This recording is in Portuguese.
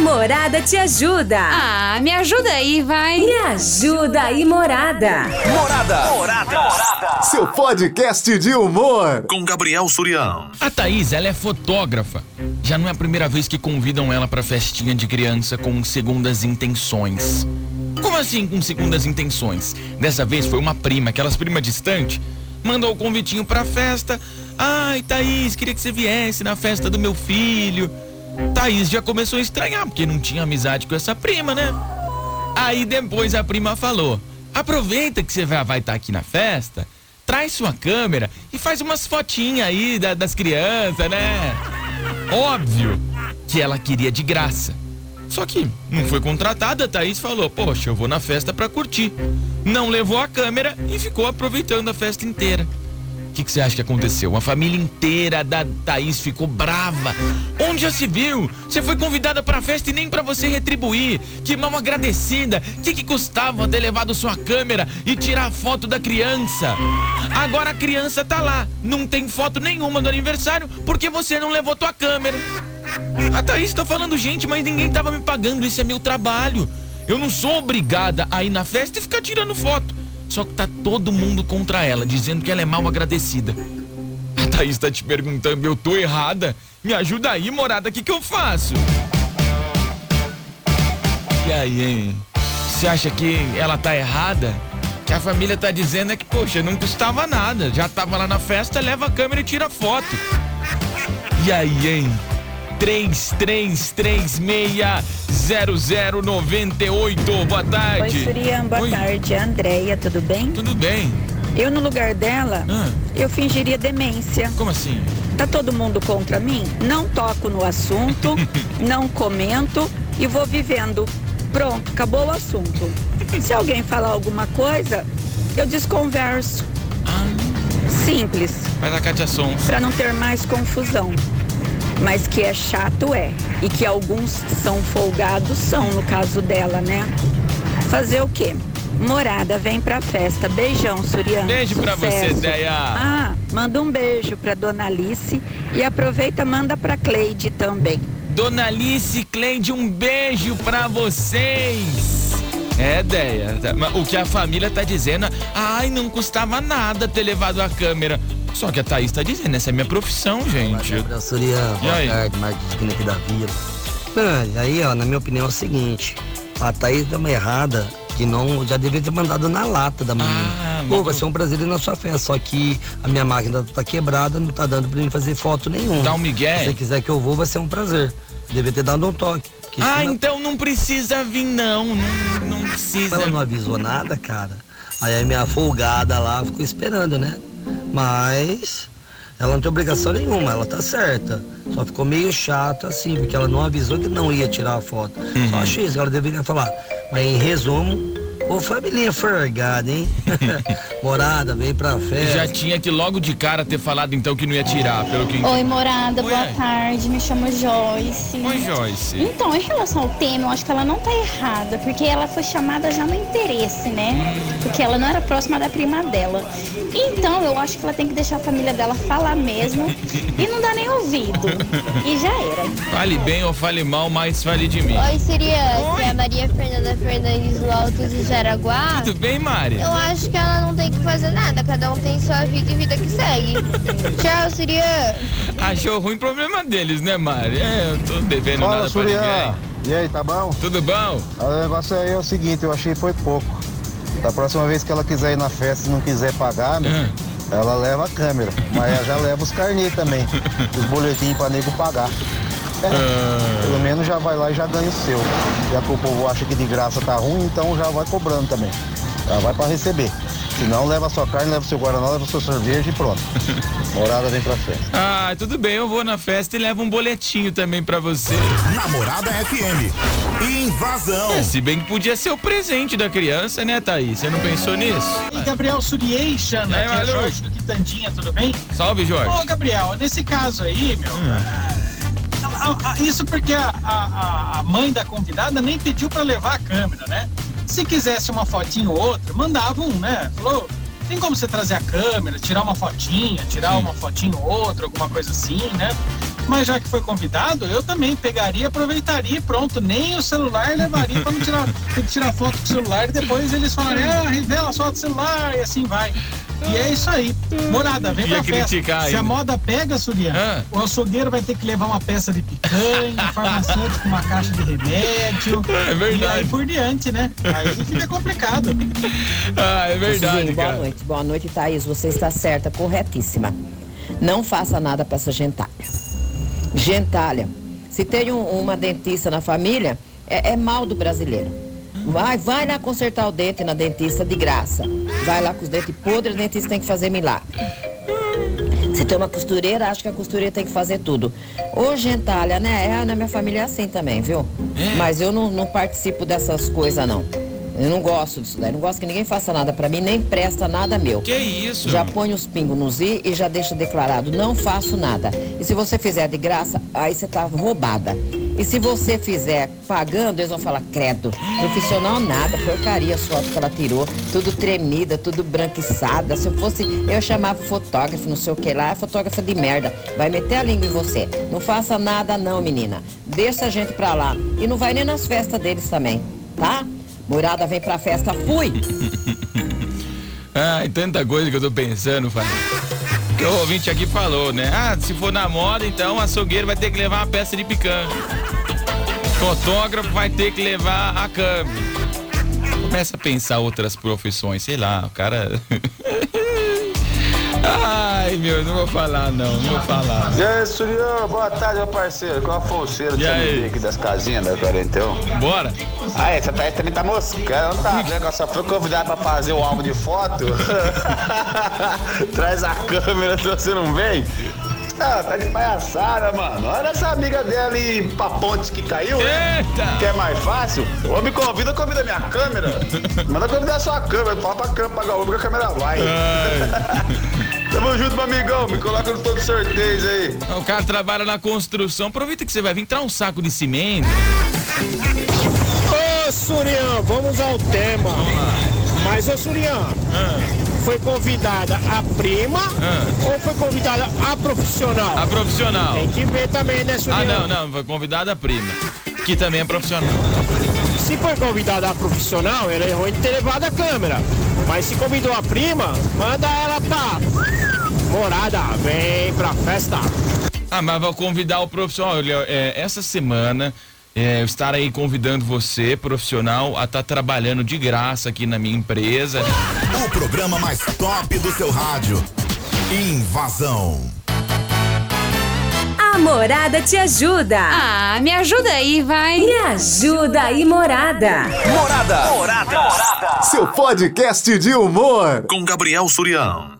Morada te ajuda. Ah, me ajuda aí, vai. Me ajuda aí, Morada. Morada. Morada. Seu podcast de humor. Com Gabriel Surião. A Thaís, ela é fotógrafa. Já não é a primeira vez que convidam ela pra festinha de criança com segundas intenções. Como assim com segundas intenções? Dessa vez foi uma prima, aquelas primas distantes, mandou o convitinho pra festa. Ai, Thaís, queria que você viesse na festa do meu filho. Thaís já começou a estranhar, porque não tinha amizade com essa prima, né? Aí depois a prima falou: aproveita que você vai estar aqui na festa, traz sua câmera e faz umas fotinhas aí da- das crianças, né? Óbvio que ela queria de graça. Só que não foi contratada, a Thaís falou: Poxa, eu vou na festa pra curtir. Não levou a câmera e ficou aproveitando a festa inteira. Que, que você acha que aconteceu? A família inteira da Thaís ficou brava. Onde já se viu? Você foi convidada pra festa e nem pra você retribuir. Que mal agradecida. O que, que custava ter levado sua câmera e tirar a foto da criança? Agora a criança tá lá. Não tem foto nenhuma do aniversário porque você não levou tua câmera. A Thaís tá falando, gente, mas ninguém tava me pagando. Isso é meu trabalho. Eu não sou obrigada a ir na festa e ficar tirando foto. Só que tá todo mundo contra ela, dizendo que ela é mal agradecida. A Thaís tá te perguntando, eu tô errada? Me ajuda aí, morada, o que, que eu faço? E aí, hein? Você acha que ela tá errada? Que a família tá dizendo é que, poxa, não custava nada. Já tava lá na festa, leva a câmera e tira foto. E aí, hein? 33360098. Boa Oi, tarde. Surian, boa Oi. tarde. Andréia, tudo bem? Tudo bem? Eu, no lugar dela, Ah. eu fingiria demência. Como assim? Tá todo mundo contra mim? Não toco no assunto, não comento e vou vivendo. Pronto, acabou o assunto. Se alguém falar alguma coisa, eu desconverso. Ah, Simples, faz a Katia Sons. para não ter mais confusão. Mas que é chato é. E que alguns são folgados são, no caso dela, né? Fazer o quê? Morada, vem pra festa. Beijão, Suriano. Beijo pra você, Sucesso. Deia. Ah, manda um beijo pra Dona Alice e aproveita, manda pra Cleide também. Dona Alice Cleide, um beijo pra vocês. É, Deia. O que a família tá dizendo, ai, não custava nada ter levado a câmera. Só que a Thaís tá dizendo, essa é minha profissão, gente. Gabriel Surian, boa aí? tarde, Marcos Digno aqui da Vila. Ah, aí, ó, na minha opinião é o seguinte, a Thaís deu uma errada que não, já deveria ter mandado na lata da menina. Ah, Pô, vai ser um prazer ir na sua festa, só que a minha máquina tá quebrada, não tá dando pra mim fazer foto nenhuma. Dá um migué. Se você quiser que eu vou, vai ser um prazer. Devia ter dado um toque. que Ah, senão- então não precisa vir, não. Não, não precisa. Ela não avisou nada, cara. Aí a minha folgada lá ficou esperando, né? Mas ela não tem obrigação nenhuma, ela tá certa. Só ficou meio chato assim, porque ela não avisou que não ia tirar a foto. Só acho isso, ela deveria falar. Mas em resumo, ô família forgada, hein? Morada, vem pra festa. Já tinha que logo de cara ter falado então que não ia tirar, pelo que Oi, morada, Oi, boa Ai. tarde. Me chamo Joyce. Oi, Joyce. Então, em relação ao tema, eu acho que ela não tá errada, porque ela foi chamada já no interesse, né? Porque ela não era próxima da prima dela. Então, eu acho que ela tem que deixar a família dela falar mesmo e não dar nem ouvido. E já era. Fale bem ou fale mal, mas fale de mim. Oi, Sirian, que é a Maria Fernanda Fernandes do Altos de Jaraguá. Tudo bem, Mari? Eu acho que ela não tem que fazer nada, cada um tem sua vida e vida que segue. Tchau, Sirian. Achou ruim problema deles, né, Mari? É, eu tô devendo Fala, nada pra Surian. ninguém. E aí, tá bom? Tudo bom? O negócio aí é o seguinte, eu achei foi pouco. Da próxima vez que ela quiser ir na festa e não quiser pagar, Hum. ela leva a câmera. Mas ela já leva os carnês também. Os boletins pra nego pagar. É, Ah. Pelo menos já vai lá e já ganha o seu. Já que o povo acha que de graça tá ruim, então já vai cobrando também. Já vai pra receber. Se não, leva a sua carne, leva o seu guaraná, leva o seu cerveja e pronto. Morada vem pra festa. Ah, tudo bem, eu vou na festa e levo um boletinho também pra você. Namorada FM. Invasão. É, se bem que podia ser o presente da criança, né, Thaís? Você não pensou nisso? E Gabriel Suriation, É, aqui é. Jorge do Quitandinha, tudo bem? Salve, Jorge. Ô, Gabriel, nesse caso aí, meu, a- a- isso porque a, a- mãe da convidada nem pediu pra levar a câmera, né? Se quisesse uma fotinho ou outra, mandava um, né? Falou, tem como você trazer a câmera, tirar uma fotinha, tirar uma fotinho ou outra, alguma coisa assim, né? Mas já que foi convidado, eu também pegaria, aproveitaria e pronto. Nem o celular levaria para não tirar, tirar foto com o celular e depois eles falarem, ah, revela só do celular e assim vai. E é isso aí. Morada, vem Ia pra festa. Se a moda pega, Surian, Ah. o açougueiro vai ter que levar uma peça de picanha, o farmacêutico uma caixa de remédio. É verdade. E aí por diante, né? Aí fica complicado. Ah, é verdade, boa noite. Boa noite, Thaís. Você está certa, corretíssima. Não faça nada para essa gentalha. Gentalha. Se tem um- uma dentista na família, é, é mal do brasileiro. Vai, vai lá consertar o dente na dentista de graça. Vai lá com os dentes podres, o dentista tem que fazer milagre. Se tem uma costureira, acho que a costureira tem que fazer tudo. Ô, gentalha, né? É, na minha família é assim também, viu? Mas eu não, não participo dessas coisas, não. Eu não gosto disso daí. Não gosto que ninguém faça nada pra mim, nem presta nada meu. Que isso? Já põe os pingos nos i e já deixa declarado, não faço nada. E se você fizer de graça, aí você tá roubada. E se você fizer pagando, eles vão falar, credo, profissional nada, porcaria as fotos que ela tirou, tudo tremida, tudo branquiçada. Se eu fosse, eu chamava fotógrafo, não sei o que lá, é fotógrafa de merda. Vai meter a língua em você. Não faça nada não, menina. Deixa a gente pra lá. E não vai nem nas festas deles também, tá? Morada vem pra festa, fui! Ai, tanta coisa que eu tô pensando, Fábio. Que o ouvinte aqui falou, né? Ah, se for na moda, então o açougueiro vai ter que levar uma peça de picanha. Fotógrafo vai ter que levar a câmera. Começa a pensar outras profissões, sei lá, o cara. Ai, meu, não vou falar não, não vou falar. E aí, Surião, boa tarde, meu parceiro. Qual a fonseira E de aí? você aqui das casinhas da 41? Bora? Ah, essa Thaís também tá moscando, não tá vendo? Só foi convidada pra fazer o álbum de foto. Traz a câmera se você não vem. Ah, tá de palhaçada, mano. Olha essa amiga dela e pra ponte que caiu, né? Eita! Que é mais fácil. Ou me convida, convida minha câmera. Manda convidar a sua câmera. Fala pra câmera pagar o Uber que a câmera vai. Tamo junto, meu amigão. Me coloca no todo sorteio aí. O cara trabalha na construção, aproveita que você vai vir entrar um saco de cimento. Ô, Surian, vamos ao tema. Mas, ô, Surian, foi convidada a prima ou foi convidada a profissional? A profissional. Tem que ver também, né? Ah, não, não, foi convidada a prima. Que também é profissional. Se foi convidada a profissional, ela errou em ter levado a câmera. Mas se convidou a prima, manda ela pra morada, vem pra festa. Ah, mas vou convidar o profissional. Olha, é, essa semana é, eu estarei convidando você, profissional, a estar trabalhando de graça aqui na minha empresa. O programa mais top do seu rádio. Invasão. A Morada te ajuda. Ah, me ajuda aí, vai. Me ajuda aí, Morada. Morada. Morada. Seu podcast de humor. Com Gabriel Surião.